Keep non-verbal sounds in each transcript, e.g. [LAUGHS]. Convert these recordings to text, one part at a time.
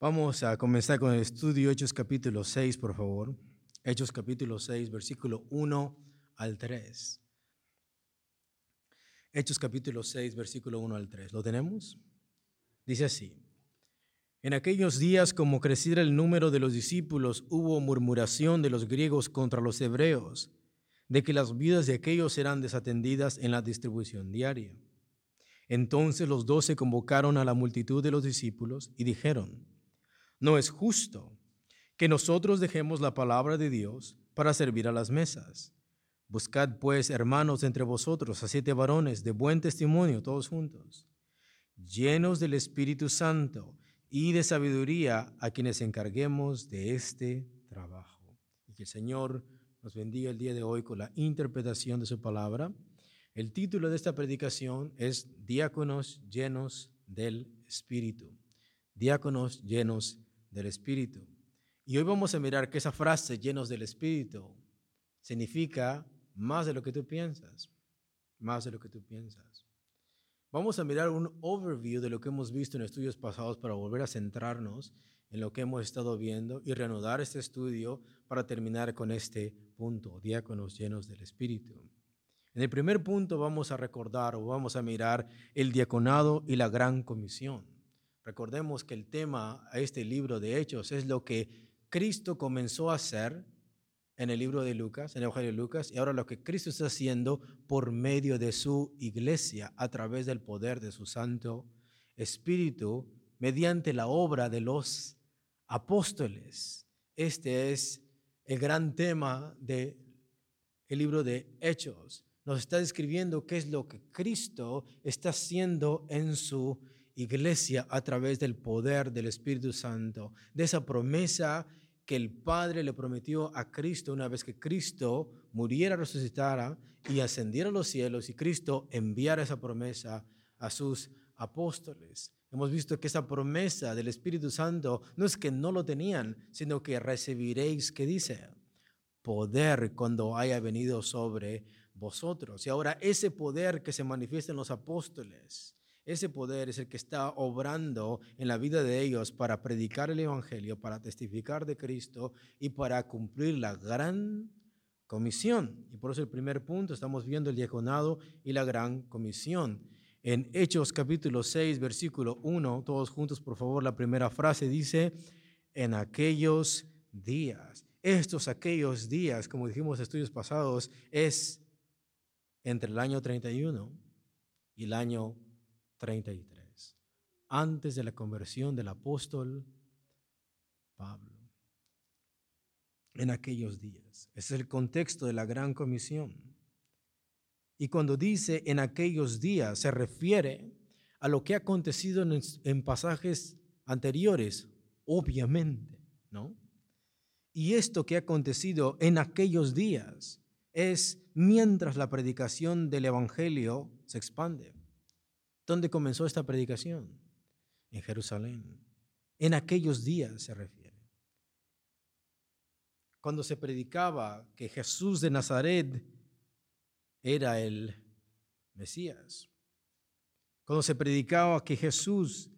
Vamos a comenzar con el estudio Hechos capítulo 6, por favor. Hechos capítulo 6, versículo 1 al 3. Hechos capítulo 6, versículo 1 al 3. ¿Lo tenemos? Dice así. En aquellos días, como creciera el número de los discípulos, hubo murmuración de los griegos contra los hebreos, de que las vidas de aquellos eran desatendidas en la distribución diaria. Entonces los doce convocaron a la multitud de los discípulos y dijeron, no es justo que nosotros dejemos la palabra de Dios para servir a las mesas. Buscad pues, hermanos, entre vosotros a siete varones de buen testimonio, todos juntos, llenos del Espíritu Santo y de sabiduría, a quienes encarguemos de este trabajo. Y que el Señor nos bendiga el día de hoy con la interpretación de su palabra. El título de esta predicación es Diáconos llenos del Espíritu. Diáconos llenos del Espíritu. Y hoy vamos a mirar que esa frase, llenos del Espíritu, significa más de lo que tú piensas, más de lo que tú piensas. Vamos a mirar un overview de lo que hemos visto en estudios pasados para volver a centrarnos en lo que hemos estado viendo y reanudar este estudio para terminar con este punto, diáconos llenos del Espíritu. En el primer punto vamos a recordar o vamos a mirar el diaconado y la gran comisión. Recordemos que el tema a este libro de Hechos es lo que Cristo comenzó a hacer en el libro de Lucas, en el Evangelio de Lucas, y ahora lo que Cristo está haciendo por medio de su iglesia, a través del poder de su Santo Espíritu, mediante la obra de los apóstoles. Este es el gran tema del el libro de Hechos. Nos está describiendo qué es lo que Cristo está haciendo en su iglesia a través del poder del Espíritu Santo, de esa promesa que el Padre le prometió a Cristo una vez que Cristo muriera, resucitara y ascendiera a los cielos y Cristo enviara esa promesa a sus apóstoles. Hemos visto que esa promesa del Espíritu Santo no es que no lo tenían, sino que recibiréis, que dice, poder cuando haya venido sobre vosotros. Y ahora ese poder que se manifiesta en los apóstoles, ese poder es el que está obrando en la vida de ellos para predicar el Evangelio, para testificar de Cristo y para cumplir la gran comisión. Y por eso el primer punto, estamos viendo el diaconado y la gran comisión. En Hechos capítulo 6, versículo 1, todos juntos por favor, la primera frase dice, en aquellos días. Estos aquellos días, como dijimos en estudios pasados, es entre el año 31 y el año 33, antes de la conversión del apóstol Pablo. En aquellos días. Ese es el contexto de la gran comisión. Y cuando dice en aquellos días, se refiere a lo que ha acontecido en, en pasajes anteriores, obviamente, ¿no? Y esto que ha acontecido en aquellos días es mientras la predicación del Evangelio se expande. ¿Dónde comenzó esta predicación? En Jerusalén. En aquellos días se refiere. Cuando se predicaba que Jesús de Nazaret era el Mesías. Cuando se predicaba que Jesús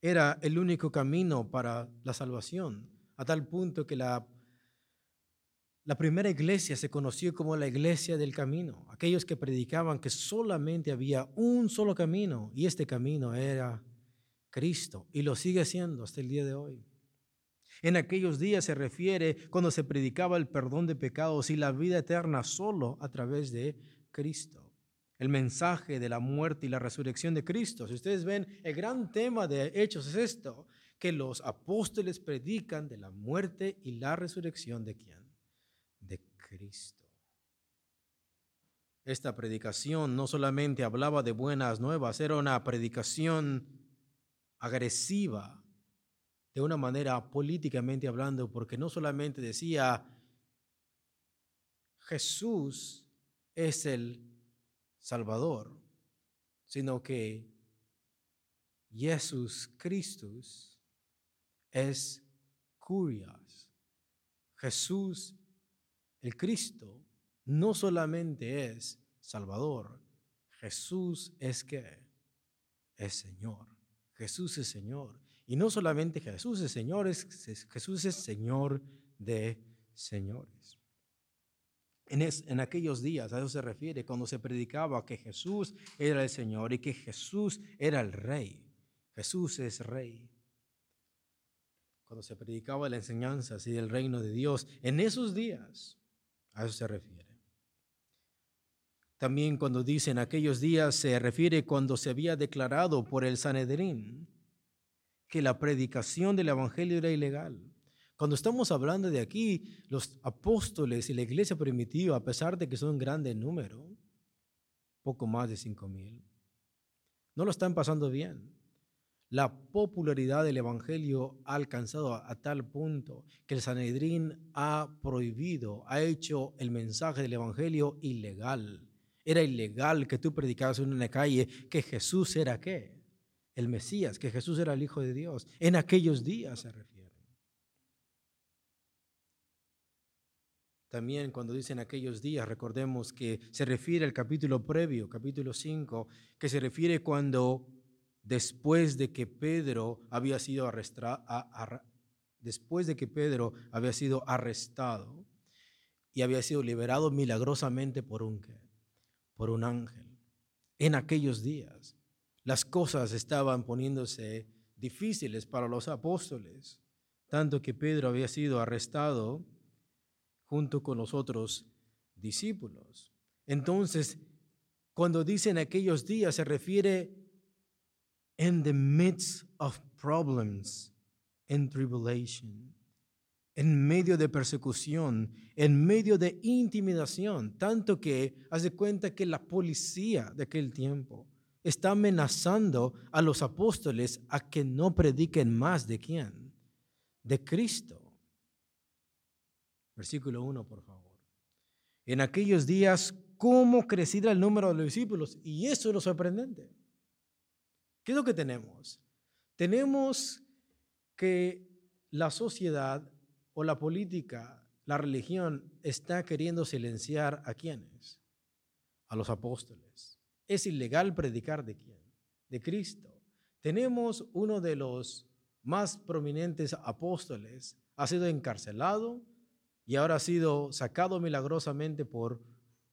era el único camino para la salvación, a tal punto que la la primera iglesia se conoció como la iglesia del camino, aquellos que predicaban que solamente había un solo camino y este camino era Cristo y lo sigue siendo hasta el día de hoy. En aquellos días se refiere cuando se predicaba el perdón de pecados y la vida eterna solo a través de Cristo. El mensaje de la muerte y la resurrección de Cristo. Si ustedes ven, el gran tema de Hechos es esto, que los apóstoles predican de la muerte y la resurrección de quién? Cristo. Esta predicación no solamente hablaba de buenas nuevas, era una predicación agresiva, de una manera políticamente hablando, porque no solamente decía, Jesús es el Salvador, sino que Jesús Cristo es curias. Jesús, el Cristo, no solamente es Salvador, Jesús es que es Señor. Jesús es Señor. Y no solamente Jesús es Señor, es, Jesús es Señor de señores. En, en, aquellos días, a eso se refiere, cuando se predicaba que Jesús era el Señor y que Jesús era el Rey. Jesús es Rey. Cuando se predicaba la enseñanza así del reino de Dios, en esos días, a eso se refiere. También cuando dice en aquellos días se refiere cuando se había declarado por el Sanedrín que la predicación del Evangelio era ilegal. Cuando estamos hablando de aquí, los apóstoles y la iglesia primitiva, a pesar de que son un grande número, poco más de cinco mil, no lo están pasando bien. La popularidad del Evangelio ha alcanzado a, tal punto que el Sanedrín ha prohibido, ha hecho el mensaje del Evangelio ilegal. Era ilegal que tú predicabas en una calle que Jesús era qué? El Mesías, que Jesús era el Hijo de Dios. En aquellos días se refiere. También cuando dicen aquellos días, recordemos que se refiere al capítulo previo, capítulo 5, que se refiere cuando después de que Pedro había sido arrestado, después de que Pedro había sido arrestado y había sido liberado milagrosamente por un por un ángel. En aquellos días las cosas estaban poniéndose difíciles para los apóstoles, tanto que Pedro había sido arrestado junto con los otros discípulos. Entonces, cuando dicen aquellos días, se refiere in the midst of problems and tribulation en medio de persecución, en medio de intimidación, tanto que hace cuenta que la policía de aquel tiempo está amenazando a los apóstoles a que no prediquen más de quién, de Cristo. Versículo 1, por favor. En aquellos días, ¿cómo creciera el número de los discípulos? Y eso es lo sorprendente. ¿Qué es lo que tenemos? Tenemos que la sociedad o la política, la religión está queriendo silenciar a quienes? A los apóstoles. Es ilegal predicar de quién? De Cristo. Tenemos uno de los más prominentes apóstoles, ha sido encarcelado y ahora ha sido sacado milagrosamente por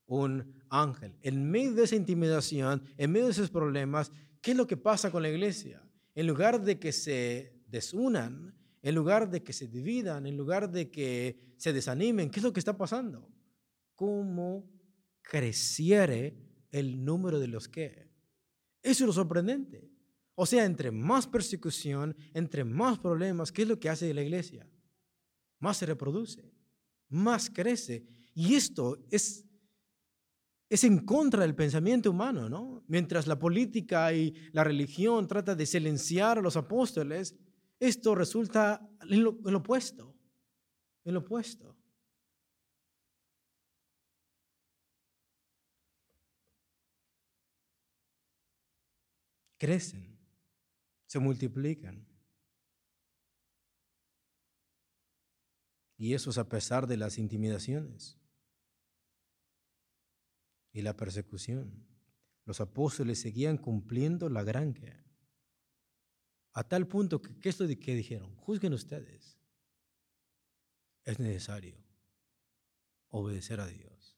un ángel. En medio de esa intimidación, en medio de esos problemas, ¿qué es lo que pasa con la iglesia? En lugar de que se desunan, en lugar de que se dividan, en lugar de que se desanimen, ¿qué es lo que está pasando? ¿Cómo creciere el número de los que? Eso es lo sorprendente. O sea, entre más persecución, entre más problemas, ¿qué es lo que hace la iglesia? Más se reproduce, más crece. Y esto es, es en contra del pensamiento humano, ¿no? Mientras la política y la religión trata de silenciar a los apóstoles, esto resulta en lo, opuesto, en lo opuesto. Crecen, se multiplican. Y eso es a pesar de las intimidaciones y la persecución. Los apóstoles seguían cumpliendo la gran guerra. A tal punto que, ¿qué es lo que dijeron? Juzguen ustedes. Es necesario obedecer a Dios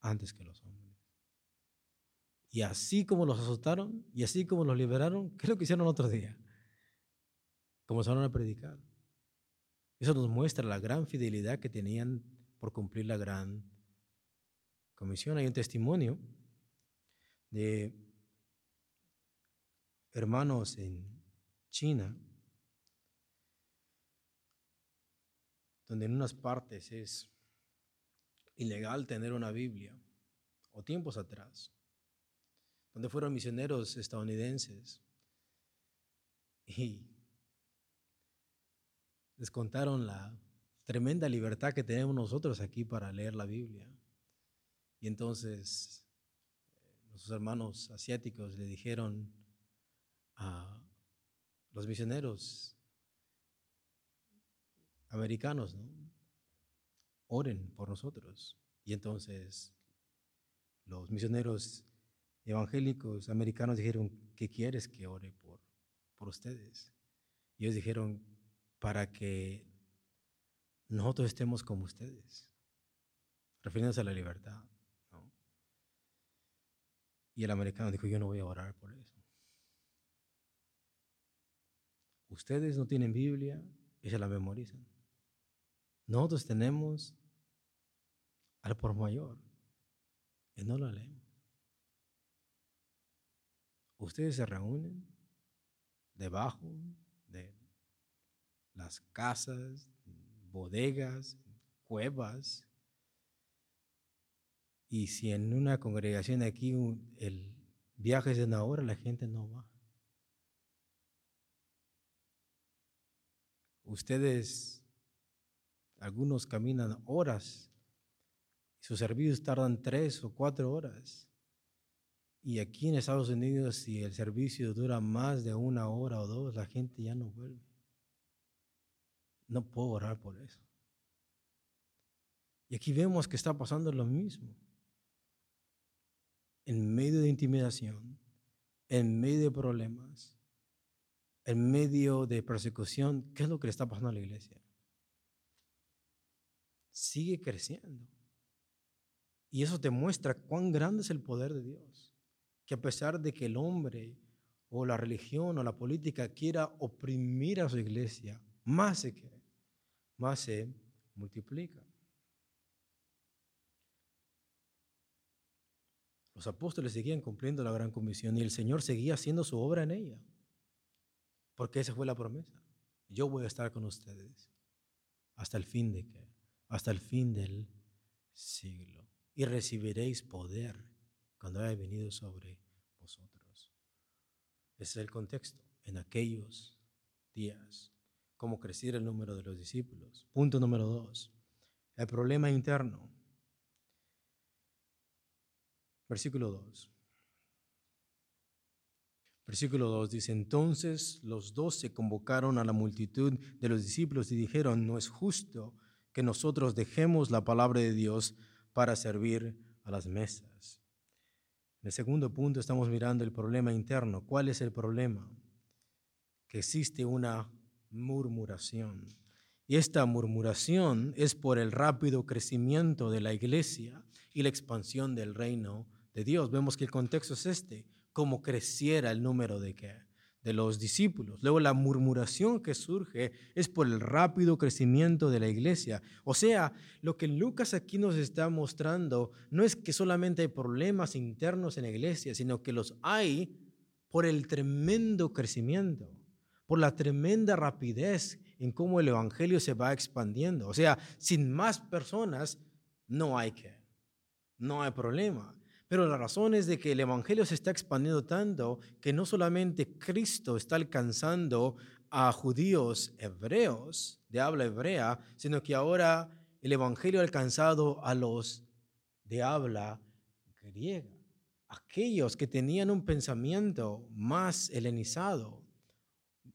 antes que los hombres. Y así como los azotaron y así como los liberaron, ¿qué es lo que hicieron otro día? Comenzaron a predicar. Eso nos muestra la gran fidelidad que tenían por cumplir la gran comisión. Hay un testimonio de hermanos en China, donde en unas partes es ilegal tener una Biblia, o tiempos atrás, donde fueron misioneros estadounidenses y les contaron la tremenda libertad que tenemos nosotros aquí para leer la Biblia. Y entonces eh, nuestros hermanos asiáticos le dijeron, a los misioneros, americanos, ¿no? Oren por nosotros. Y entonces los misioneros evangélicos americanos dijeron, ¿qué quieres que ore por, por ustedes? Y ellos dijeron, para que nosotros estemos como ustedes, refiriéndose a la libertad. Y el americano dijo, yo no voy a orar por eso. Ustedes no tienen Biblia y se la memorizan. Nosotros tenemos al por mayor y no la leemos. Ustedes se reúnen debajo de las casas, bodegas, cuevas. Y si en una congregación aquí el viaje es de una hora, la gente no va. Ustedes, algunos caminan horas, sus servicios tardan tres o cuatro horas. Y aquí en Estados Unidos, si el servicio dura más de una hora o dos, la gente ya no vuelve. No puedo orar por eso. Y aquí vemos que está pasando lo mismo. En medio de intimidación, en medio de problemas, en medio de persecución, ¿qué es lo que le está pasando a la iglesia? Sigue creciendo. Y eso te muestra cuán grande es el poder de Dios. Que a pesar de que el hombre o la religión o la política quiera oprimir a su iglesia, más se más se multiplica. Los apóstoles seguían cumpliendo la gran comisión y el Señor seguía haciendo su obra en ella. Porque esa fue la promesa. Yo voy a estar con ustedes hasta el fin de qué? Hasta el fin del siglo. Y recibiréis poder cuando haya venido sobre vosotros. Ese es el contexto. En aquellos días cómo crecer el número de los discípulos. Punto número dos, el problema interno. Versículo 2. Versículo 2 dice, entonces los dos se convocaron a la multitud de los discípulos y dijeron, no es justo que nosotros dejemos la palabra de Dios para servir a las mesas. En el segundo punto estamos mirando el problema interno. ¿Cuál es el problema? Que existe una murmuración. Y esta murmuración es por el rápido crecimiento de la iglesia y la expansión del reino de Dios. Vemos que el contexto es este, cómo creciera el número de, de los discípulos. Luego la murmuración que surge es por el rápido crecimiento de la iglesia. O sea, lo que Lucas aquí nos está mostrando no es que solamente hay problemas internos en la iglesia, sino que los hay por el tremendo crecimiento por la tremenda rapidez en cómo el Evangelio se va expandiendo. O sea, sin más personas no hay que, no hay problema. Pero la razón es de que el Evangelio se está expandiendo tanto que no solamente Cristo está alcanzando a judíos hebreos de habla hebrea, sino que ahora el Evangelio ha alcanzado a los de habla griega, aquellos que tenían un pensamiento más helenizado,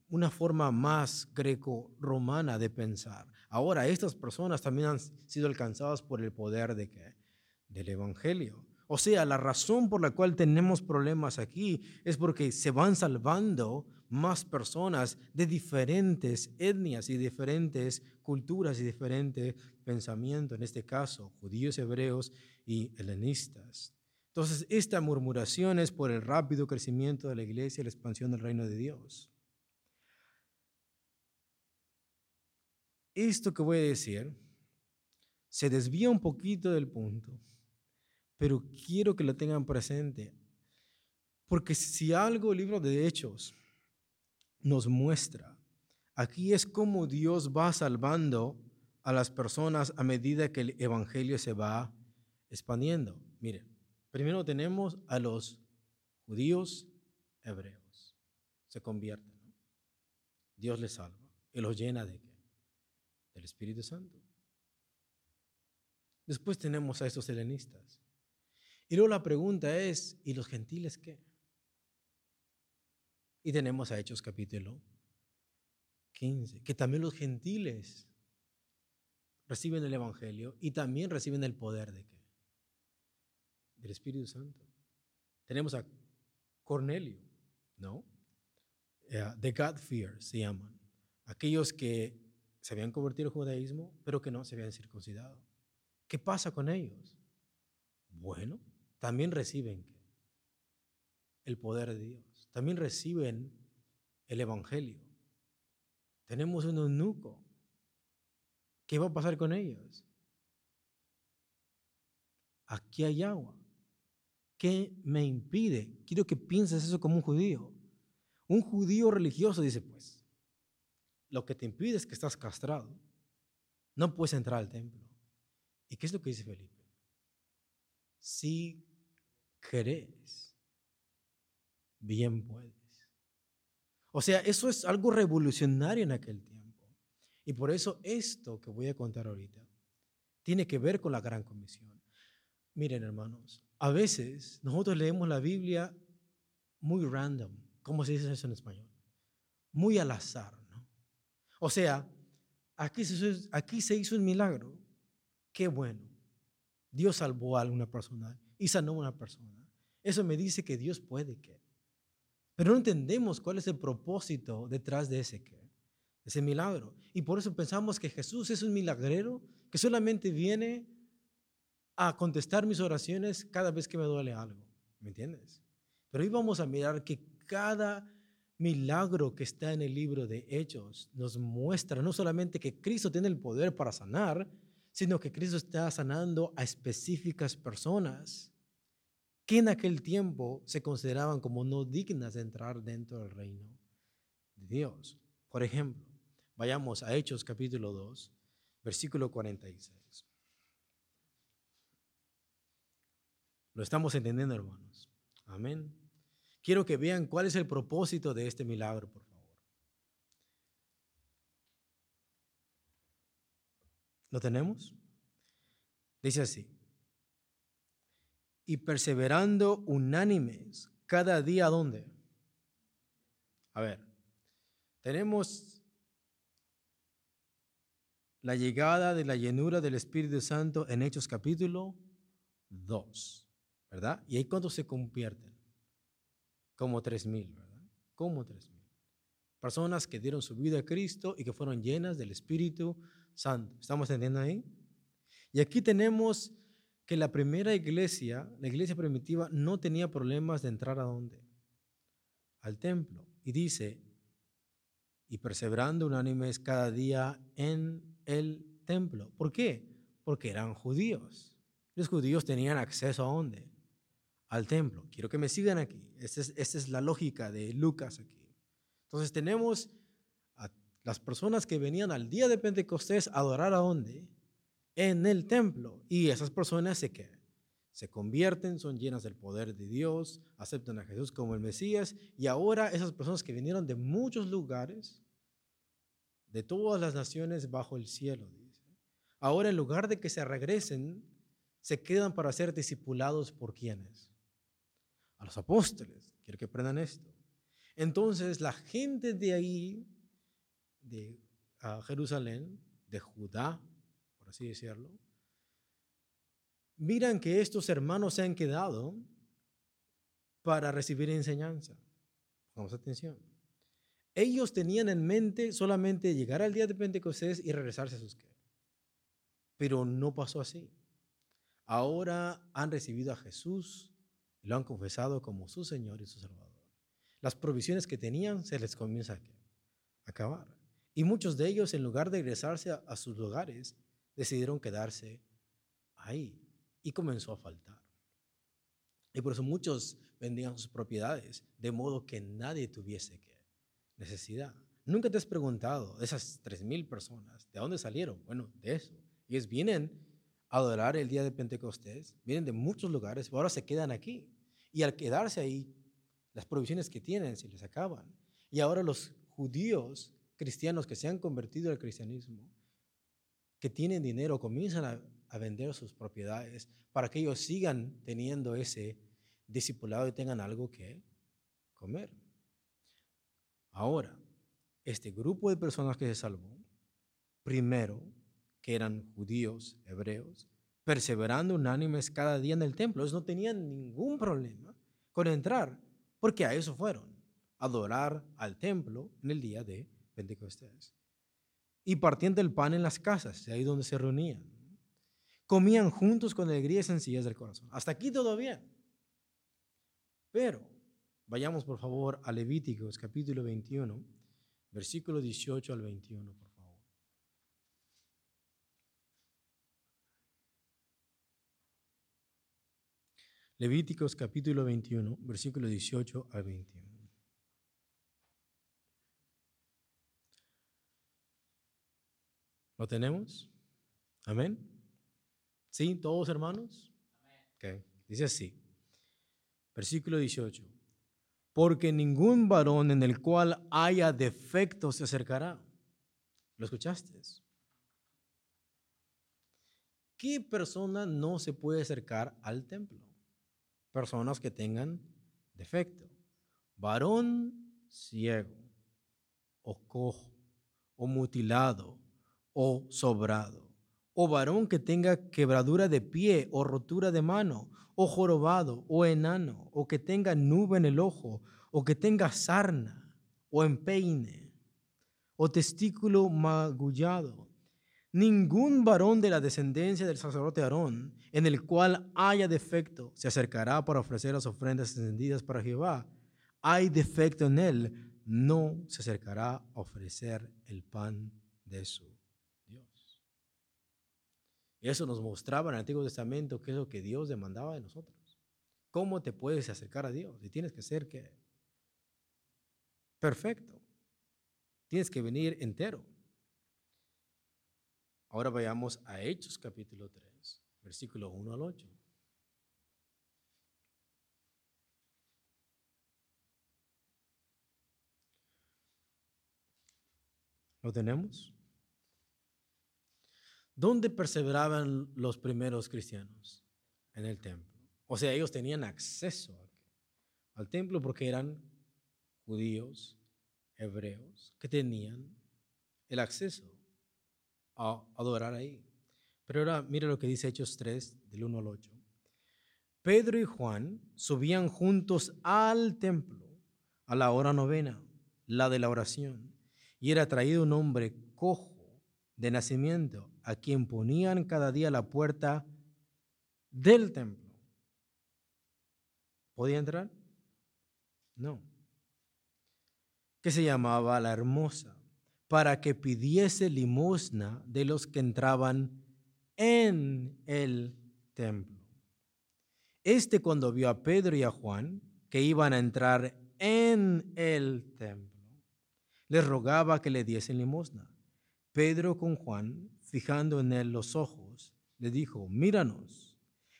una forma más greco-romana de pensar. Ahora, estas personas también han sido alcanzadas por el poder de qué? Del Evangelio. O sea, la razón por la cual tenemos problemas aquí es porque se van salvando más personas de diferentes etnias y diferentes culturas y diferentes pensamientos, en este caso, judíos, hebreos y helenistas. Entonces, esta murmuración es por el rápido crecimiento de la iglesia y la expansión del reino de Dios. esto que voy a decir se desvía un poquito del punto, pero quiero que lo tengan presente. Porque si algo el libro de Hechos nos muestra, aquí es cómo Dios va salvando a las personas a medida que el Evangelio se va expandiendo. Miren, primero tenemos a los judíos hebreos. Se convierten. Dios les salva y los llena de el Espíritu Santo. Después tenemos a estos helenistas. Y luego la pregunta es, ¿y los gentiles qué? Y tenemos a Hechos capítulo 15, que también los gentiles reciben el Evangelio y también reciben el poder de qué? Del Espíritu Santo. Tenemos a Cornelio, ¿no? The God Fear se llaman. Aquellos que se habían convertido al judaísmo, pero que no se habían circuncidado. ¿Qué pasa con ellos? Bueno, también reciben el poder de Dios. También reciben el Evangelio. Tenemos un eunuco. ¿Qué va a pasar con ellos? Aquí hay agua. ¿Qué me impide? Quiero que pienses eso como un judío. Un judío religioso dice, pues, lo que te impide es que estás castrado. No puedes entrar al templo. ¿Y qué es lo que dice Felipe? Si querés, bien puedes. O sea, eso es algo revolucionario en aquel tiempo. Y por eso esto que voy a contar ahorita tiene que ver con la gran comisión. Miren, hermanos, a veces nosotros leemos la Biblia muy random. ¿Cómo se dice eso en español? Muy al azar, ¿no? O sea, aquí se, aquí se hizo un milagro. Qué bueno. Dios salvó a alguna persona y sanó a una persona. Eso me dice que Dios puede que. Pero no entendemos cuál es el propósito detrás de ese que, ese milagro. Y por eso pensamos que Jesús es un milagrero que solamente viene a contestar mis oraciones cada vez que me duele algo. ¿Me entiendes? Pero hoy vamos a mirar que cada milagro que está en el libro de Hechos nos muestra no solamente que Cristo tiene el poder para sanar, sino que Cristo está sanando a específicas personas que en aquel tiempo se consideraban como no dignas de entrar dentro del reino de Dios. Por ejemplo, vayamos a Hechos capítulo 2, versículo 46. Lo estamos entendiendo, hermanos. Amén. Quiero que vean cuál es el propósito de este milagro, favor. ¿Lo tenemos? Dice así. Y perseverando unánimes cada día, ¿dónde? A ver, tenemos la llegada de la llenura del Espíritu Santo en Hechos capítulo 2, ¿verdad? ¿Y ahí cuántos se convierten? Como tres mil, ¿verdad? Como tres mil. Personas que dieron su vida a Cristo y que fueron llenas del Espíritu Santo. ¿Estamos entendiendo ahí? Y aquí tenemos que la primera iglesia, la iglesia primitiva, no tenía problemas de entrar a dónde? Al templo. Y dice, y perseverando unánimes cada día en el templo. ¿Por qué? Porque eran judíos. Los judíos tenían acceso a dónde? Al templo. Quiero que me sigan aquí. Esta es, esta es la lógica de Lucas aquí. Entonces tenemos las personas que venían al día de Pentecostés a adorar a dónde? en el templo. Y esas personas se quedan. Se convierten, son llenas del poder de Dios, aceptan a Jesús como el Mesías. Y ahora esas personas que vinieron de muchos lugares, de todas las naciones bajo el cielo. Ahora en lugar de que se regresen, se quedan para ser discipulados por quienes? A los apóstoles. Quiero que aprendan esto. Entonces la gente de ahí, de Jerusalén, de Judá, así decirlo, miran que estos hermanos se han quedado para recibir enseñanza. Pongamos atención. Ellos tenían en mente solamente llegar al día de Pentecostés y regresarse a sus que. Pero no pasó así. Ahora han recibido a Jesús y lo han confesado como su Señor y su Salvador. Las provisiones que tenían se les comienza a acabar. Y muchos de ellos, en lugar de regresarse a sus lugares, decidieron quedarse ahí y comenzó a faltar. Y por eso muchos vendían sus propiedades, de modo que nadie tuviese necesidad. Nunca te has preguntado de esas tres mil personas, ¿de dónde salieron? Bueno, de eso. Ellos vienen a adorar el día de Pentecostés, vienen de muchos lugares, ahora se quedan aquí. Y al quedarse ahí, las provisiones que tienen se les acaban. Y ahora los judíos cristianos que se han convertido al cristianismo que tienen dinero comienzan a, vender sus propiedades para que ellos sigan teniendo ese discipulado y tengan algo que comer. Ahora, este grupo de personas que se salvó, primero, que eran judíos, hebreos, perseverando unánimes cada día en el templo. Ellos no tenían ningún problema con entrar, porque a eso fueron, adorar al templo en el día de Pentecostés. Y partiendo el pan en las casas, ahí donde se reunían. Comían juntos con alegría y sencillez del corazón. Hasta aquí todo bien. Pero vayamos por favor a Levíticos capítulo 21, versículo 18 al 21, por favor. Levíticos capítulo 21, versículo 18 al 21. ¿Lo tenemos? Amén. ¿Sí? ¿Todos hermanos? Okay. Dice así. Versículo 18. Porque ningún varón en el cual haya defecto se acercará. ¿Lo escuchaste? ¿Qué persona no se puede acercar al templo? Personas que tengan defecto. Varón ciego, o cojo, o mutilado, o sobrado, o varón que tenga quebradura de pie o rotura de mano, o jorobado, o enano, o que tenga nube en el ojo, o que tenga sarna, o empeine, o testículo magullado. Ningún varón de la descendencia del sacerdote Aarón, en el cual haya defecto, se acercará para ofrecer las ofrendas encendidas para Jehová. Hay defecto en él, no se acercará a ofrecer el pan de su eso nos mostraba en el Antiguo Testamento qué es lo que Dios demandaba de nosotros. ¿Cómo te puedes acercar a Dios? Y tienes que ser que perfecto. Tienes que venir entero. Ahora vayamos a Hechos capítulo 3, versículo 1 al 8. ¿Lo tenemos? ¿Dónde perseveraban los primeros cristianos? En el templo. O sea, ellos tenían acceso al templo porque eran judíos, hebreos, que tenían el acceso a adorar ahí. Pero ahora mire lo que dice Hechos 3, del 1 al 8. Pedro y Juan subían juntos al templo a la hora novena, la de la oración, y era traído un hombre cojo de nacimiento, a quien ponían cada día la puerta del templo. ¿Podía entrar? No. Que se llamaba la hermosa, para que pidiese limosna de los que entraban en el templo. Este cuando vio a Pedro y a Juan que iban a entrar en el templo, les rogaba que le diesen limosna. Pedro con Juan, fijando en él los ojos, le dijo, míranos.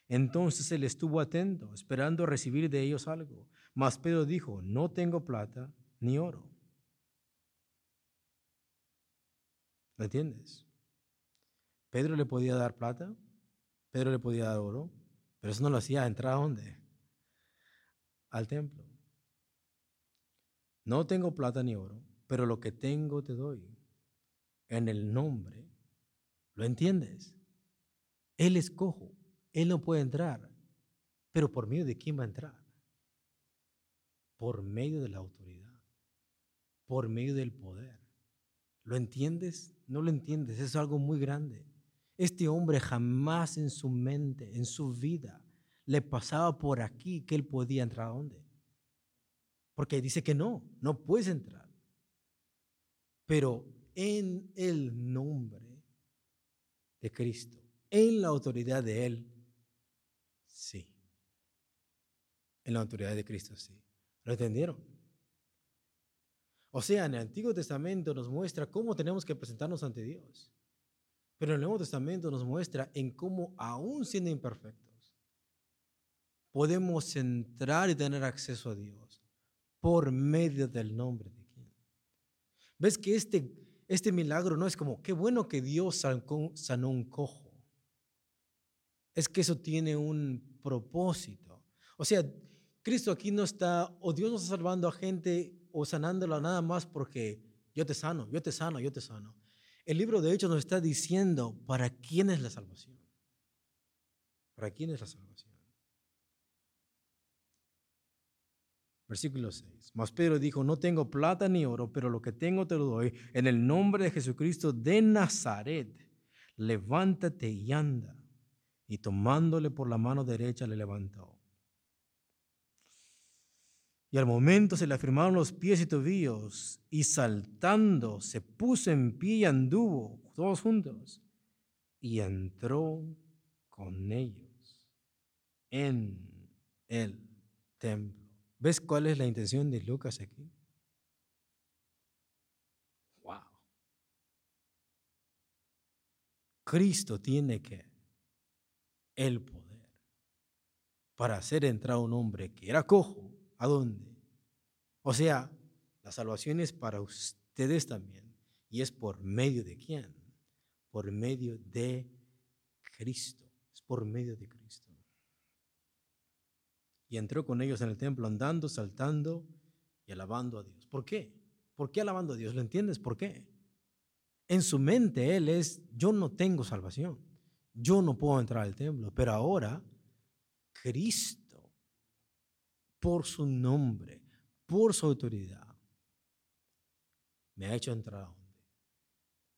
Entonces él estuvo atento, esperando recibir de ellos algo. Mas Pedro dijo, no tengo plata ni oro. ¿Lo entiendes? Pedro le podía dar plata, Pedro le podía dar oro, pero eso no lo hacía entrar a dónde? Al templo. No tengo plata ni oro, pero lo que tengo te doy en el nombre. ¿Lo entiendes? Él es cojo, él no puede entrar, pero por medio de quién va a entrar? Por medio de la autoridad, por medio del poder. ¿Lo entiendes? No lo entiendes, es algo muy grande. Este hombre jamás en su mente, en su vida, le pasaba por aquí que él podía entrar a dónde. Porque dice que no, no puedes entrar. Pero en el nombre de Cristo, en la autoridad de Él, sí. En la autoridad de Cristo, sí. ¿Lo entendieron? O sea, en el Antiguo Testamento nos muestra cómo tenemos que presentarnos ante Dios. Pero en el Nuevo Testamento nos muestra en cómo, aún siendo imperfectos, podemos entrar y tener acceso a Dios por medio del nombre de quién. ¿Ves que este este milagro no es como, qué bueno que Dios sanó un cojo. Es que eso tiene un propósito. O sea, Cristo aquí no está, o Dios no está salvando a gente o sanándola nada más porque yo te sano, yo te sano, yo te sano. El libro de Hechos nos está diciendo para quién es la salvación. ¿Para quién es la salvación? Versículo 6. Mas Pedro dijo, no tengo plata ni oro, pero lo que tengo te lo doy. En el nombre de Jesucristo de Nazaret, levántate y anda. Y tomándole por la mano derecha le levantó. Y al momento se le afirmaron los pies y tobillos, y saltando se puso en pie y anduvo, todos juntos, y entró con ellos en el templo. ¿Ves cuál es la intención de Lucas aquí? Wow. Cristo tiene que el poder para hacer entrar a un hombre que era cojo, ¿a dónde? O sea, la salvación es para ustedes también. ¿Y es por medio de quién? Por medio de Cristo. Es por medio de Cristo y entró con ellos en el templo andando, saltando y alabando a Dios. ¿Por qué? ¿Por qué alabando a Dios? ¿Lo entiendes? ¿Por qué? En su mente él es, yo no tengo salvación, yo no puedo entrar al templo, pero ahora Cristo, por su nombre, por su autoridad, me ha hecho entrar a donde.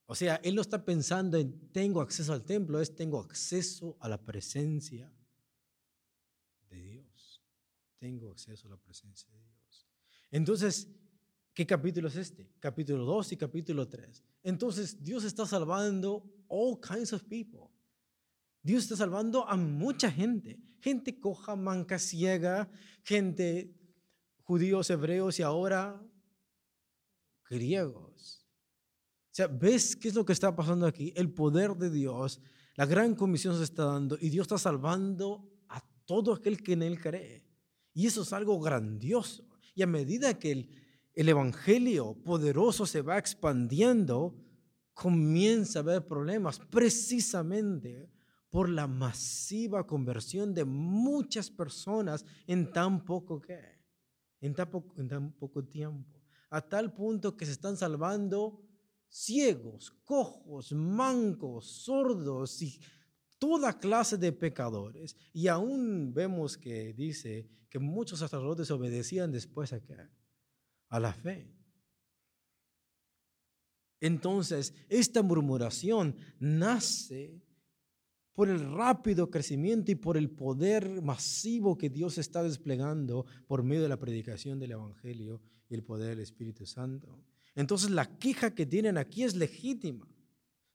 O sea, él no está pensando en tengo acceso al templo, es tengo acceso a la presencia tengo acceso a la presencia de Dios. Entonces, ¿qué capítulo es este? Capítulo 2 y capítulo 3. Entonces, Dios está salvando all kinds of people. Dios está salvando a mucha gente. Gente coja, manca, ciega, gente judíos, hebreos y ahora griegos. O sea, ¿ves qué es lo que está pasando aquí? El poder de Dios, la gran comisión se está dando y Dios está salvando a todo aquel que en Él cree. Y eso es algo grandioso. Y a medida que el, el Evangelio poderoso se va expandiendo, comienza a haber problemas precisamente por la masiva conversión de muchas personas en tan poco en tan poco, en tan poco tiempo, a tal punto que se están salvando ciegos, cojos, mancos, sordos y toda clase de pecadores. Y aún vemos que dice que muchos sacerdotes obedecían después a, a la fe. Entonces, esta murmuración nace por el rápido crecimiento y por el poder masivo que Dios está desplegando por medio de la predicación del Evangelio y el poder del Espíritu Santo. Entonces, la queja que tienen aquí es legítima.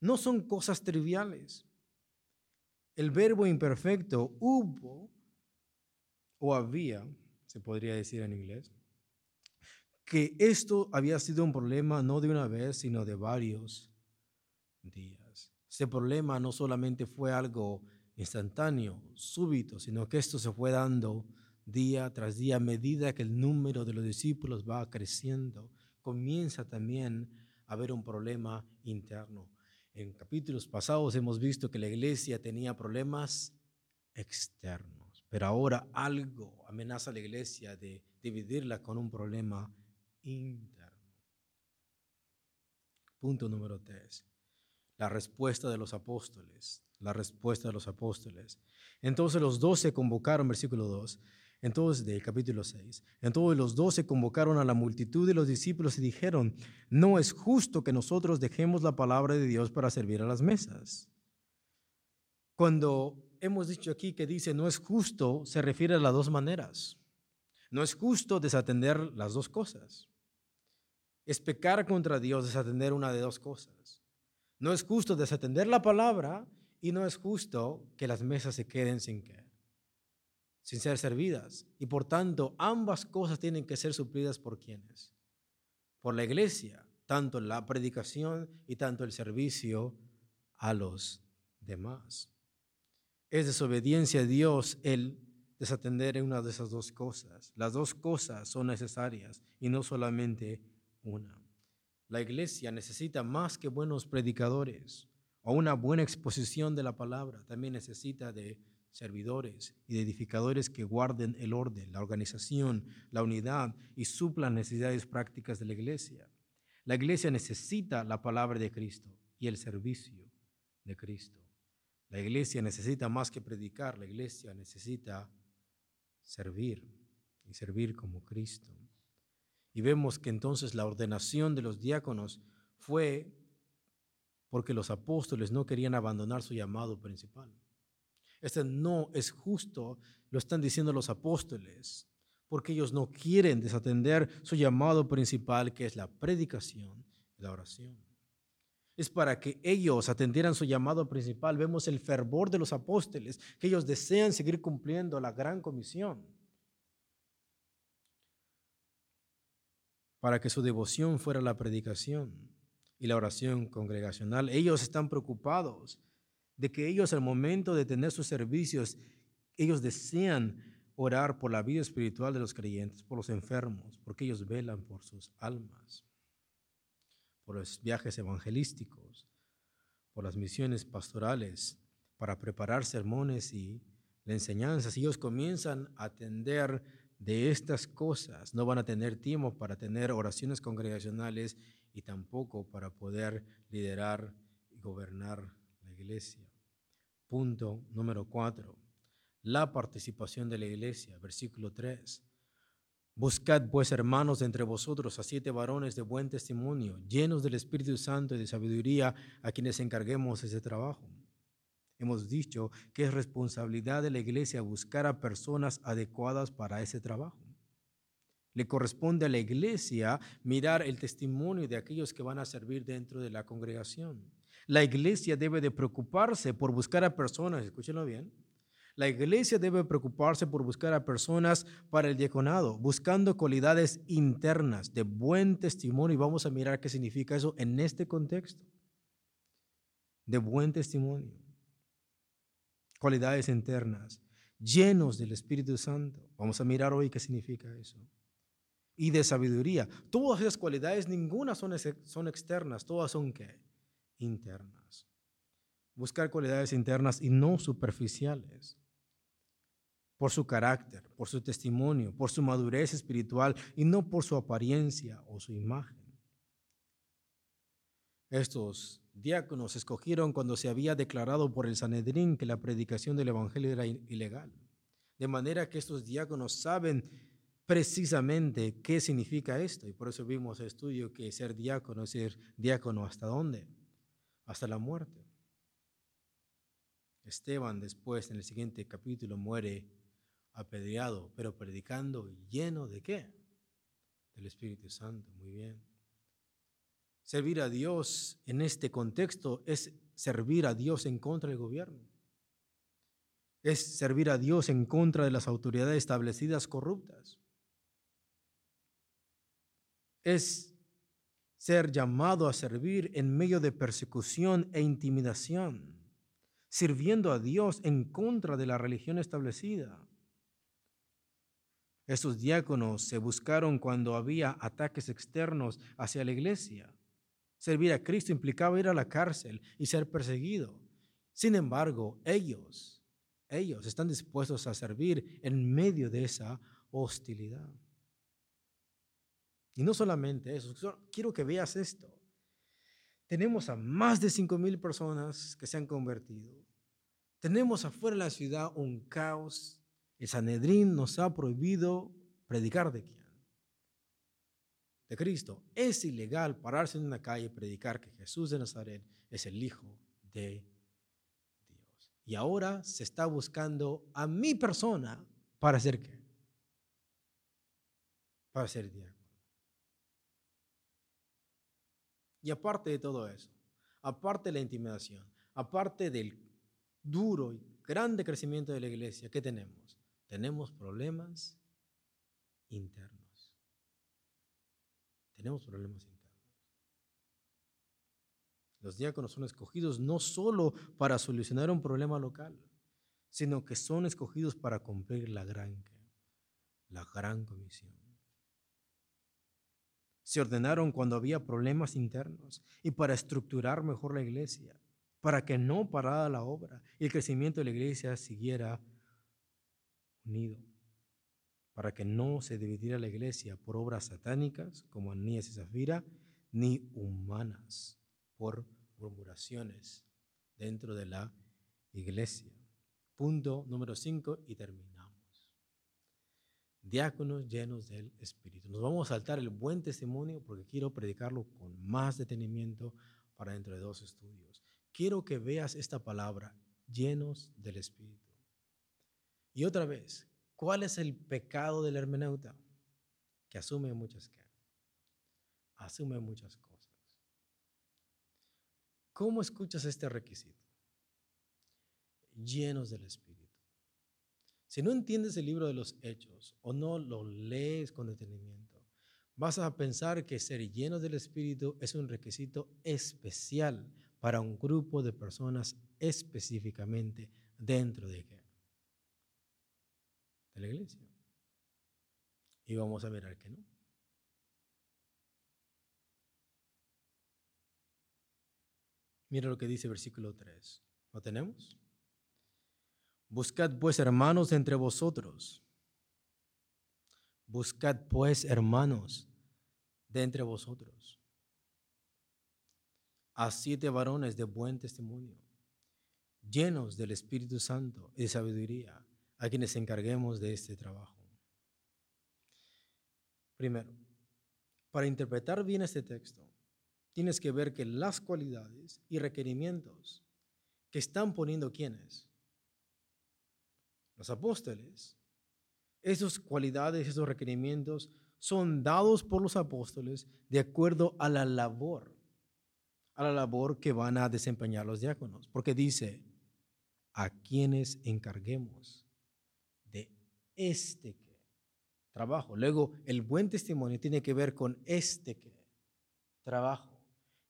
No son cosas triviales el verbo imperfecto hubo o había, se podría decir en inglés, que esto había sido un problema no de una vez, sino de varios días. Ese problema no solamente fue algo instantáneo, súbito, sino que esto se fue dando día tras día a medida que el número de los discípulos va creciendo. Comienza también a haber un problema interno. En capítulos pasados hemos visto que la iglesia tenía problemas externos, pero ahora algo amenaza a la iglesia de dividirla con un problema interno. Punto número tres. La respuesta de los apóstoles. La respuesta de los apóstoles. Entonces los doce convocaron, versículo 2, entonces, del capítulo 6, entonces los doce convocaron a la multitud de los discípulos y dijeron, no es justo que nosotros dejemos la palabra de Dios para servir a las mesas. Cuando hemos dicho aquí que dice no es justo, se refiere a las dos maneras. No es justo desatender las dos cosas. Es pecar contra Dios desatender una de dos cosas. No es justo desatender la palabra y no es justo que las mesas se queden sin que sin ser servidas. Y por tanto, ambas cosas tienen que ser suplidas por quienes? Por la iglesia, tanto la predicación y tanto el servicio a los demás. Es desobediencia a Dios el desatender una de esas dos cosas. Las dos cosas son necesarias y no solamente una. La iglesia necesita más que buenos predicadores o una buena exposición de la palabra, también necesita de servidores y edificadores que guarden el orden, la organización, la unidad y suplan necesidades prácticas de la iglesia. La iglesia necesita la palabra de Cristo y el servicio de Cristo. La iglesia necesita más que predicar, la iglesia necesita servir y servir como Cristo. Y vemos que entonces la ordenación de los diáconos fue porque los apóstoles no querían abandonar su llamado principal. Este no es justo, lo están diciendo los apóstoles, porque ellos no quieren desatender su llamado principal, que es la predicación y la oración. Es para que ellos atendieran su llamado principal. Vemos el fervor de los apóstoles, que ellos desean seguir cumpliendo la gran comisión. Para que su devoción fuera la predicación y la oración congregacional. Ellos están preocupados de que ellos al momento de tener sus servicios, ellos desean orar por la vida espiritual de los creyentes, por los enfermos, porque ellos velan por sus almas, por los viajes evangelísticos, por las misiones pastorales, para preparar sermones y la enseñanza. Si ellos comienzan a atender de estas cosas, no van a tener tiempo para tener oraciones congregacionales y tampoco para poder liderar y gobernar iglesia. Punto número cuatro, la participación de la iglesia, versículo 3. Buscad pues, hermanos, entre vosotros a siete varones de buen testimonio, llenos del Espíritu Santo y de sabiduría, a quienes encarguemos ese trabajo. Hemos dicho que es responsabilidad de la iglesia buscar a personas adecuadas para ese trabajo. Le corresponde a la iglesia mirar el testimonio de aquellos que van a servir dentro de la congregación. La iglesia debe de preocuparse por buscar a personas, escúchenlo bien. La iglesia debe preocuparse por buscar a personas para el diaconado, buscando cualidades internas de buen testimonio. Y vamos a mirar qué significa eso en este contexto. De buen testimonio. Cualidades internas, llenos del Espíritu Santo. Vamos a mirar hoy qué significa eso y de sabiduría. Todas esas cualidades, ninguna son, son externas, todas son ¿qué? Internas. Buscar cualidades internas y no superficiales. Por su carácter, por su testimonio, por su madurez espiritual y no por su apariencia o su imagen. Estos diáconos escogieron cuando se había declarado por el Sanedrín que la predicación del Evangelio era ilegal. De manera que estos diáconos saben precisamente qué significa esto. Y por eso vimos el estudio que ser diácono es ser diácono hasta dónde? Hasta la muerte. Esteban después en el siguiente capítulo muere apedreado, pero predicando lleno de qué? Del Espíritu Santo. Muy bien. Servir a Dios en este contexto es servir a Dios en contra del gobierno. Es servir a Dios en contra de las autoridades establecidas corruptas es ser llamado a servir en medio de persecución e intimidación, sirviendo a Dios en contra de la religión establecida. Estos diáconos se buscaron cuando había ataques externos hacia la iglesia. Servir a Cristo implicaba ir a la cárcel y ser perseguido. Sin embargo, ellos, ellos están dispuestos a servir en medio de esa hostilidad. Y no solamente eso, quiero que veas esto. Tenemos a más de 5 mil personas que se han convertido. Tenemos afuera de la ciudad un caos. El Sanedrín nos ha prohibido predicar de quién? De Cristo. Es ilegal pararse en una calle y predicar que Jesús de Nazaret es el Hijo de Dios. Y ahora se está buscando a mi persona para hacer qué? Para ser diácono. Y aparte de todo eso, aparte de la intimidación, aparte del duro y grande crecimiento de la iglesia, ¿qué tenemos? Tenemos problemas internos. Tenemos problemas internos. Los diáconos son escogidos no solo para solucionar un problema local, sino que son escogidos para cumplir la gran, la gran comisión se ordenaron cuando había problemas internos y para estructurar mejor la iglesia, para que no parara la obra y el crecimiento de la iglesia siguiera unido, para que no se dividiera la iglesia por obras satánicas como Anías y Zafira, ni humanas por murmuraciones dentro de la iglesia. Punto número 5 y terminamos. Diáconos llenos del Espíritu. Nos vamos a saltar el buen testimonio porque quiero predicarlo con más detenimiento para dentro de dos estudios. Quiero que veas esta palabra, llenos del Espíritu. Y otra vez, ¿cuál es el pecado del hermeneuta? Que asume muchas cosas. Asume muchas cosas. ¿Cómo escuchas este requisito? Llenos del Espíritu. Si no entiendes el libro de los hechos o no lo lees con detenimiento, vas a pensar que ser llenos del Espíritu es un requisito especial para un grupo de personas específicamente dentro de qué? De la iglesia. Y vamos a mirar que no. Mira lo que dice versículo 3. ¿Lo tenemos? Buscad pues hermanos entre vosotros. Buscad pues hermanos de entre vosotros. A siete varones de buen testimonio, llenos del Espíritu Santo y de sabiduría, a quienes encarguemos de este trabajo. Primero, para interpretar bien este texto, tienes que ver que las cualidades y requerimientos que están poniendo quienes, los apóstoles, esas cualidades, esos requerimientos son dados por los apóstoles de acuerdo a la labor, a la labor que van a desempeñar los diáconos. Porque dice, a quienes encarguemos de este trabajo. Luego, el buen testimonio tiene que ver con este trabajo.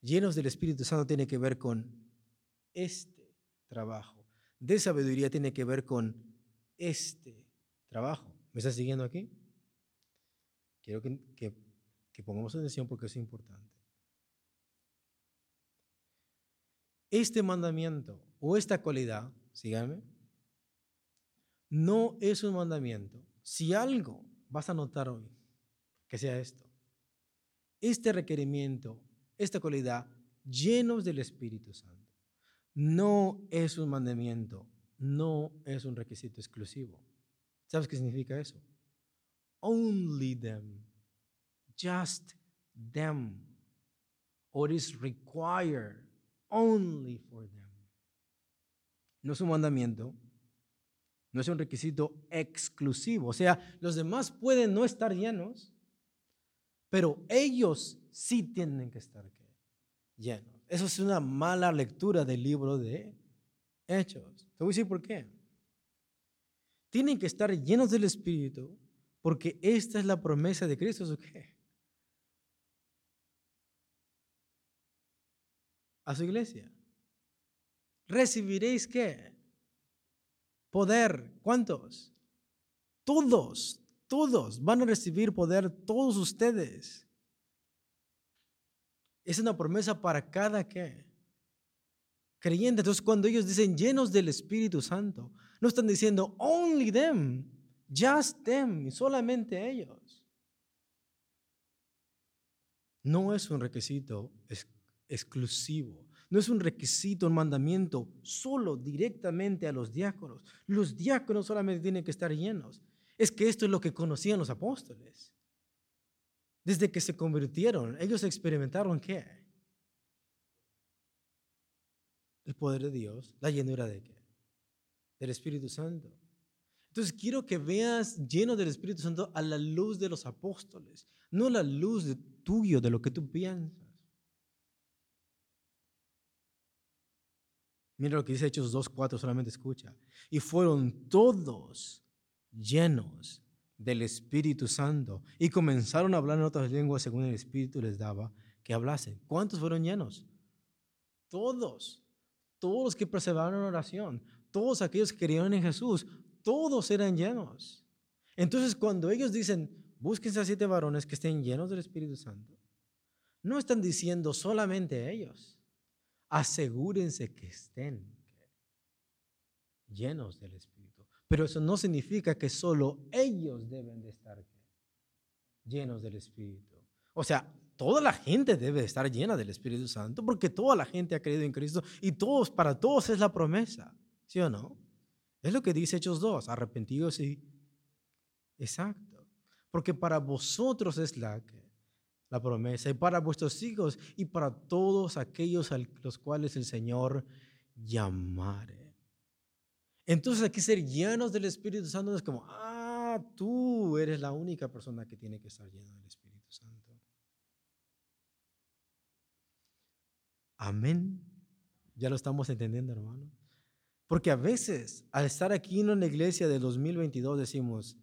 Llenos del Espíritu Santo tiene que ver con este trabajo. De sabiduría tiene que ver con este trabajo. ¿Me está siguiendo aquí? Quiero que, que, pongamos atención porque es importante. Este mandamiento o esta cualidad, síganme, no es un mandamiento. Si algo vas a notar hoy, que sea esto. Este requerimiento, esta cualidad, llenos del Espíritu Santo, no es un mandamiento, no es un requisito exclusivo. ¿Sabes qué significa eso? Only them, just them, or is required only for them. No es un mandamiento, no es un requisito exclusivo. O sea, los demás pueden no estar llenos, pero ellos sí tienen que estar llenos. Eso es una mala lectura del libro de Hechos. Te voy a decir por qué. Tienen que estar llenos del Espíritu porque esta es la promesa de Cristo. A su iglesia. ¿Recibiréis qué? Poder. ¿Cuántos? Todos, todos van a recibir poder, todos ustedes. Es una promesa para cada qué? Creyente. Entonces, cuando ellos dicen llenos del Espíritu Santo, no están diciendo only them, just them, solamente ellos. No es un requisito exclusivo. No es un requisito, un mandamiento solo directamente a los diáconos. Los diáconos solamente tienen que estar llenos. Es que esto es lo que conocían los apóstoles. Desde que se convirtieron, ellos experimentaron qué? El poder de Dios, la llenura de qué? Del Espíritu Santo. Entonces quiero que veas lleno del Espíritu Santo a la luz de los apóstoles, no la luz de tuyo, de lo que tú piensas. Mira lo que dice Hechos 2.4, solamente escucha. Y fueron todos llenos del Espíritu Santo y comenzaron a hablar en otras lenguas según el Espíritu les daba que hablasen. ¿Cuántos fueron llenos? Todos todos los que perseveraron en oración, todos aquellos que creyeron en Jesús, todos eran llenos. Entonces, cuando ellos dicen, búsquense a siete varones que estén llenos del Espíritu Santo, no están diciendo solamente ellos. Asegúrense que estén llenos del Espíritu. Pero eso no significa que solo ellos deben de estar llenos del Espíritu. O sea, toda la gente debe estar llena del Espíritu Santo porque toda la gente ha creído en Cristo y todos, para todos es la promesa, ¿sí o no? Es lo que dice Hechos 2, arrepentidos y... Exacto. Porque para vosotros es la, la promesa y para vuestros hijos y para todos aquellos a los cuales el Señor llamare. Entonces aquí ser llenos del Espíritu Santo es como, ah, tú eres la única persona que tiene que estar lleno del Espíritu Santo. Amén. Ya lo estamos entendiendo, hermano. Porque a veces, al estar aquí en una iglesia de 2022, decimos,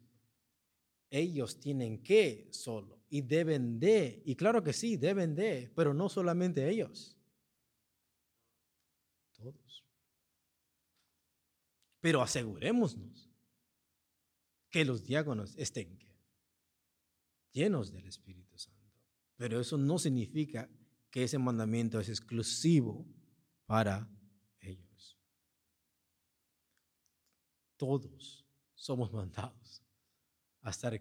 ellos tienen que solo y deben de. Y claro que sí, deben de, pero no solamente ellos. Todos. Pero asegurémonos que los diáconos estén llenos del Espíritu Santo. Pero eso no significa que ese mandamiento es exclusivo para ellos. Todos somos mandados a estar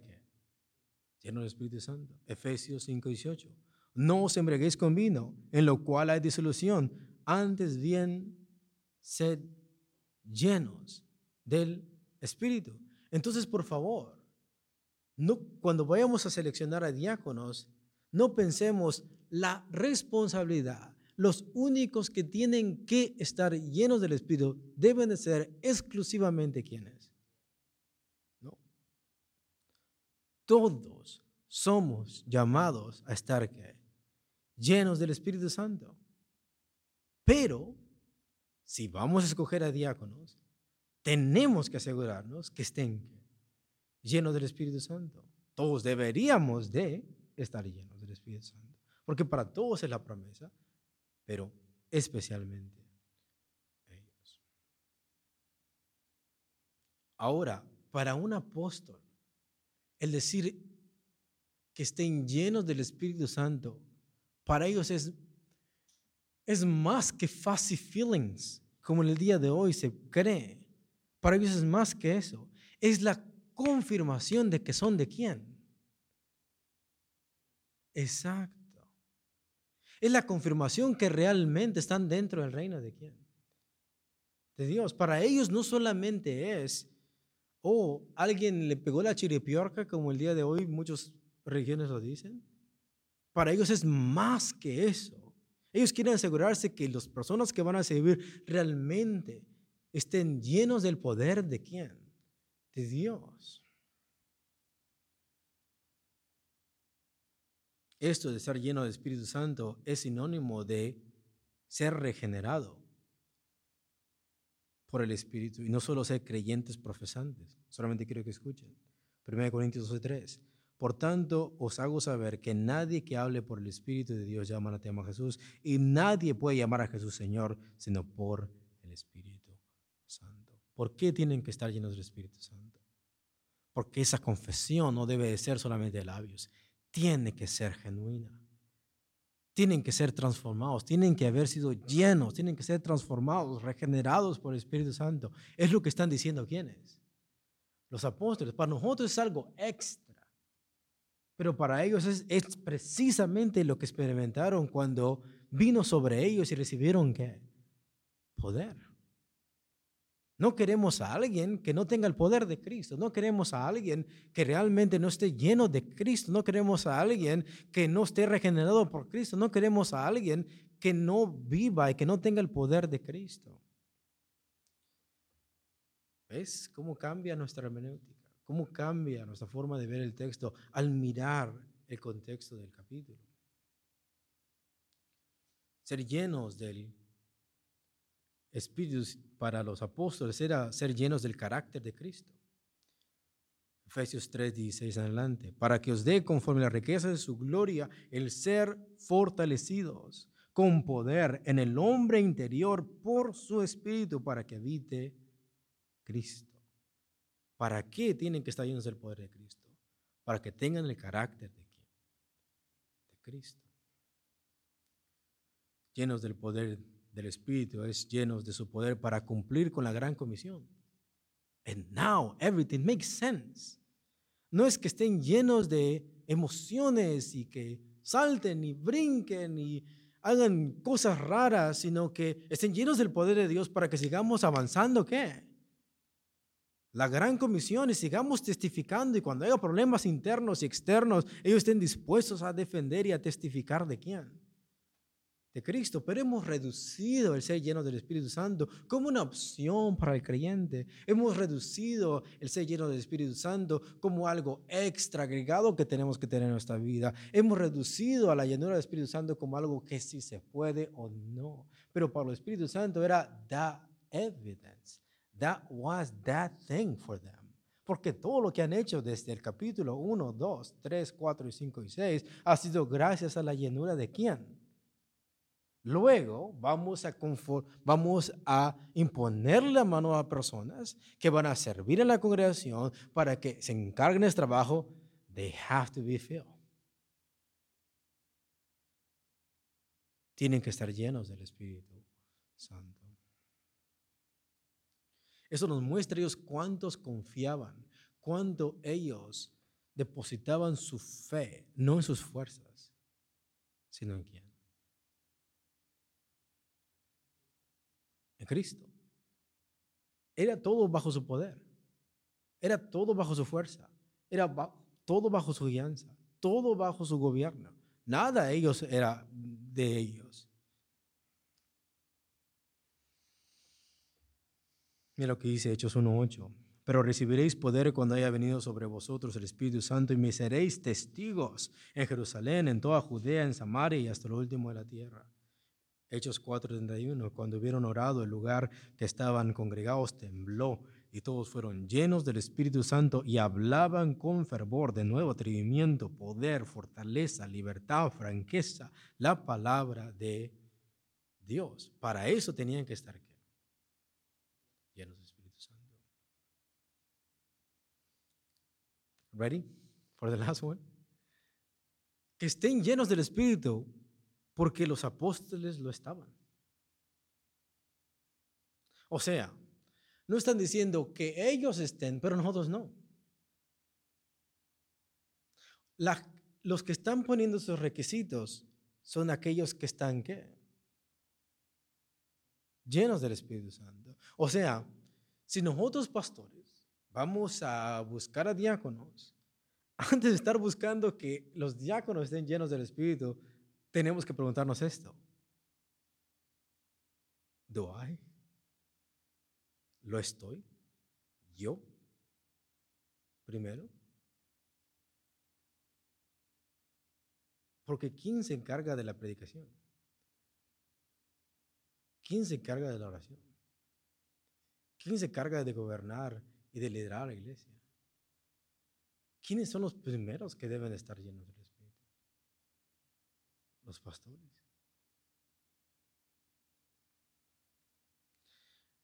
llenos del Espíritu Santo. Efesios 5:18. No os embriaguéis con vino, en lo cual hay disolución. Antes bien, sed llenos del Espíritu. Entonces, por favor, cuando vayamos a seleccionar a diáconos, no pensemos la responsabilidad. Los únicos que tienen que estar llenos del Espíritu deben de ser exclusivamente quienes. No. Todos somos llamados a estar llenos del Espíritu Santo. Pero si vamos a escoger a diáconos, tenemos que asegurarnos que estén llenos del Espíritu Santo. Todos deberíamos de estar llenos Espíritu Santo. Porque para todos es la promesa, pero especialmente ellos. Ahora, para un apóstol, el decir que estén llenos del Espíritu Santo, para ellos es, es más que fuzzy feelings, como en el día de hoy se cree. Para ellos es más que eso. Es la confirmación de que son de quién. Exacto. Es la confirmación que realmente están dentro del reino de quién? De Dios. Para ellos no solamente es, oh, alguien le pegó la chiripiorca, como el día de hoy muchas religiones lo dicen. Para ellos es más que eso. Ellos quieren asegurarse que las personas que van a servir realmente estén llenos del poder de quién? De Dios. Esto de ser lleno del Espíritu Santo es sinónimo de ser regenerado por el Espíritu y no solo ser creyentes profesantes. Solamente quiero que escuchen. 1 Corintios 12:3. Por tanto, os hago saber que nadie que hable por el Espíritu de Dios llama a tema a Jesús y nadie puede llamar a Jesús Señor sino por el Espíritu Santo. ¿Por qué tienen que estar llenos del Espíritu Santo? Porque esa confesión no debe de ser solamente de labios, tiene que ser genuina. Tienen que ser transformados, tienen que haber sido llenos, tienen que ser transformados, regenerados por el Espíritu Santo. Es lo que están diciendo quienes. Los apóstoles. Para nosotros es algo extra. Pero para ellos es, precisamente lo que experimentaron cuando vino sobre ellos y recibieron qué? Poder. No queremos a alguien que no tenga el poder de Cristo. No queremos a alguien que realmente no esté lleno de Cristo. No queremos a alguien que no esté regenerado por Cristo. No queremos a alguien que no viva y que no tenga el poder de Cristo. ¿Ves cómo cambia nuestra hermenéutica? ¿Cómo cambia nuestra forma de ver el texto al mirar el contexto del capítulo? Ser llenos del Espíritu para los apóstoles era ser llenos del carácter de Cristo. Efesios 3, 16 adelante, para que os dé conforme la riqueza de su gloria el ser fortalecidos con poder en el hombre interior por su espíritu para que habite Cristo. ¿Para qué tienen que estar llenos del poder de Cristo? Para que tengan el carácter de quién? De Cristo. Llenos del poder del Espíritu es llenos de su poder para cumplir con la gran comisión. And now everything makes sense. No es que estén llenos de emociones y que salten, ni brinquen, ni hagan cosas raras, sino que estén llenos del poder de Dios para que sigamos avanzando, ¿qué? La gran comisión y sigamos testificando y cuando haya problemas internos y externos, ellos estén dispuestos a defender y a testificar de quién de Cristo, pero hemos reducido el ser lleno del Espíritu Santo como una opción para el creyente. Hemos reducido el ser lleno del Espíritu Santo como algo extra agregado que tenemos que tener en nuestra vida. Hemos reducido a la llenura del Espíritu Santo como algo que sí se puede o no. Pero para el Espíritu Santo era that evidence. That was that thing for them. Porque todo lo que han hecho desde el capítulo 1, 2, 3, 4 y 5 y 6 ha sido gracias a la llenura de quién? Luego vamos a, vamos a imponer la mano a personas que van a servir en la congregación para que se encarguen del trabajo. They have to be filled. Tienen que estar llenos del Espíritu Santo. Eso nos muestra ellos cuántos confiaban, cuánto ellos depositaban su fe, no en sus fuerzas, sino en quién. en Cristo. Era todo bajo su poder. Era todo bajo su fuerza. Era todo bajo su guianza. Todo bajo su gobierno. Nada ellos era de ellos. Mira lo que dice Hechos 1.8. Pero recibiréis poder cuando haya venido sobre vosotros el Espíritu Santo y me seréis testigos en Jerusalén, en toda Judea, en Samaria y hasta lo último de la tierra. Hechos 4:31, cuando hubieron orado, el lugar que estaban congregados tembló y todos fueron llenos del Espíritu Santo y hablaban con fervor, de nuevo atrevimiento, poder, fortaleza, libertad, franqueza, la palabra de Dios. Para eso tenían que estar llenos del Espíritu Santo. Ready for the last one? Que estén llenos del Espíritu porque los apóstoles lo estaban. O sea, no están diciendo que ellos estén, pero nosotros no. los que están poniendo esos requisitos son aquellos que están llenos del Espíritu Santo. O sea, si nosotros pastores vamos a buscar a diáconos, [LAUGHS] antes de estar buscando que los diáconos estén llenos del Espíritu, tenemos que preguntarnos esto. ¿Do I? ¿Lo estoy? ¿Yo? Primero. Porque ¿quién se encarga de la predicación? ¿Quién se encarga de la oración? ¿Quién se encarga de gobernar y de liderar la iglesia? ¿Quiénes son los primeros que deben estar llenos de los pastores.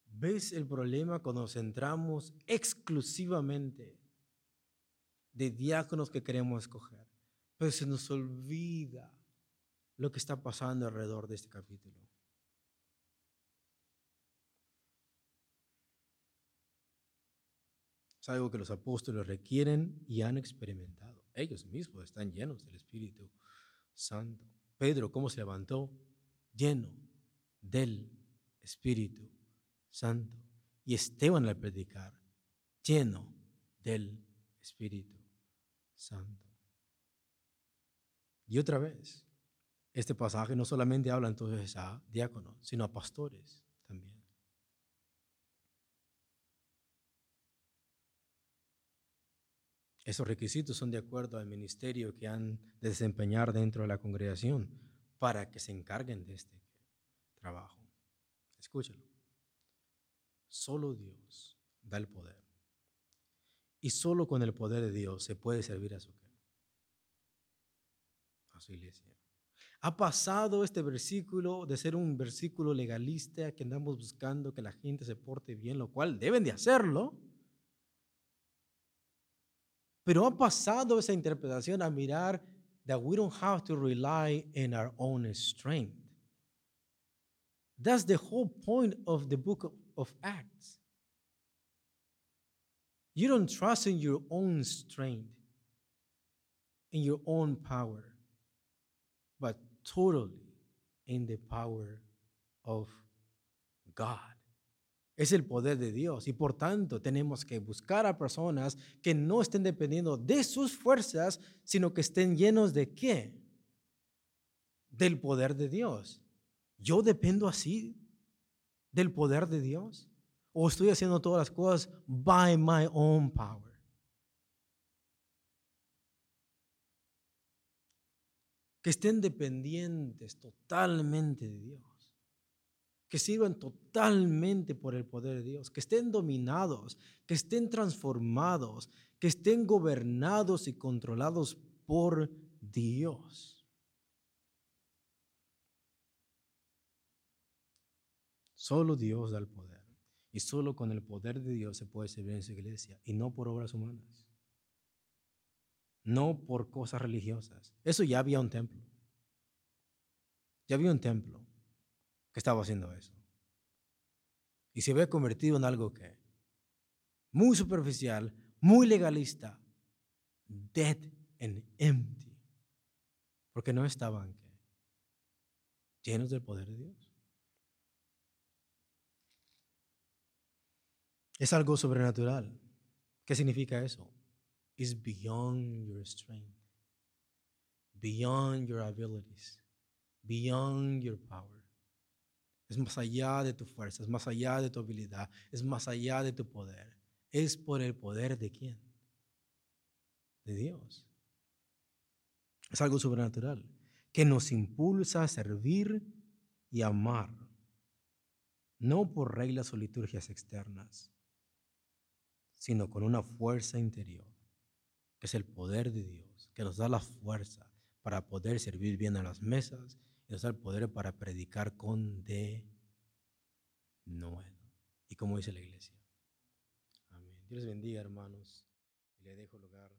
¿Ves el problema cuando nos centramos exclusivamente de diáconos que queremos escoger? Pero se nos olvida lo que está pasando alrededor de este capítulo. Es algo que los apóstoles requieren y han experimentado. Ellos mismos están llenos del Espíritu Santo. Pedro, ¿cómo se levantó? Lleno del Espíritu Santo. Y Esteban al predicar, lleno del Espíritu Santo. Y otra vez, este pasaje no solamente habla entonces a diáconos, sino a pastores también. Esos requisitos son de acuerdo al ministerio que han de desempeñar dentro de la congregación para que se encarguen de este trabajo. Escúchalo. Solo Dios da el poder. Y solo con el poder de Dios se puede servir a su, a su iglesia. Ha pasado este versículo de ser un versículo legalista que andamos buscando que la gente se porte bien, lo cual deben de hacerlo pero ha pasado esa interpretación a mirar that we don't have to rely in our own strength. That's the whole point of the book of Acts. You don't trust in your own strength, in your own power. but totally in the power of God. Es el poder de Dios y por tanto tenemos que buscar a personas que no estén dependiendo de sus fuerzas, sino que estén llenos de qué? Del poder de Dios. Yo dependo así del poder de Dios o estoy haciendo todas las cosas by my own power. Que estén dependientes totalmente de Dios que sirvan totalmente por el poder de Dios, que estén dominados, que estén transformados, que estén gobernados y controlados por Dios. Solo Dios da el poder. Y solo con el poder de Dios se puede servir en su iglesia. Y no por obras humanas. No por cosas religiosas. Eso ya había un templo. Ya había un templo que estaba haciendo eso. Y se había convertido en algo que muy superficial, muy legalista, dead and empty, porque no estaban llenos del poder de Dios. Es algo sobrenatural. ¿Qué significa eso? It's beyond your strength, beyond your abilities, beyond your power. Es más allá de tu fuerza, es más allá de tu habilidad, es más allá de tu poder. Es por el poder de quién? De Dios. Es algo sobrenatural que nos impulsa a servir y amar, no por reglas o liturgias externas, sino con una fuerza interior, que es el poder de Dios, que nos da la fuerza para poder servir bien a las mesas y nos da el poder para predicar con de nuevo. Y como dice la iglesia. Amén. Dios les bendiga, hermanos. Y le dejo lugar.